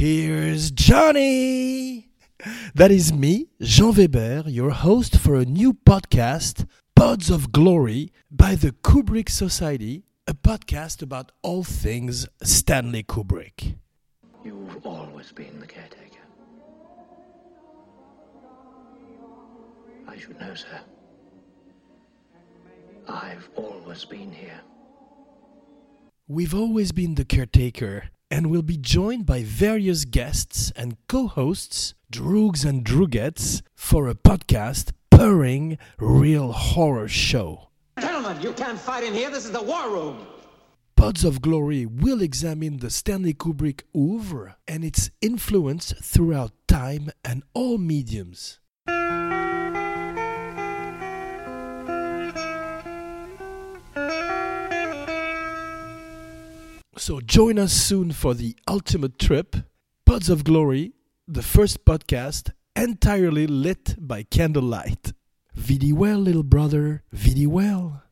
Here's Johnny! That is me, Jean Weber, your host for a new podcast, Pods of Glory, by the Kubrick Society, a podcast about all things Stanley Kubrick. You've always been the caretaker. I should know, sir. I've always been here. We've always been the caretaker and will be joined by various guests and co hosts, droogs and droogettes, for a podcast purring real horror show. Gentlemen, you can't fight in here. This is the war room. Pods of Glory will examine the Stanley Kubrick oeuvre and its influence throughout time and all mediums. So join us soon for the ultimate trip, Pods of Glory, the first podcast entirely lit by candlelight. Viddy well, little brother, viddy well.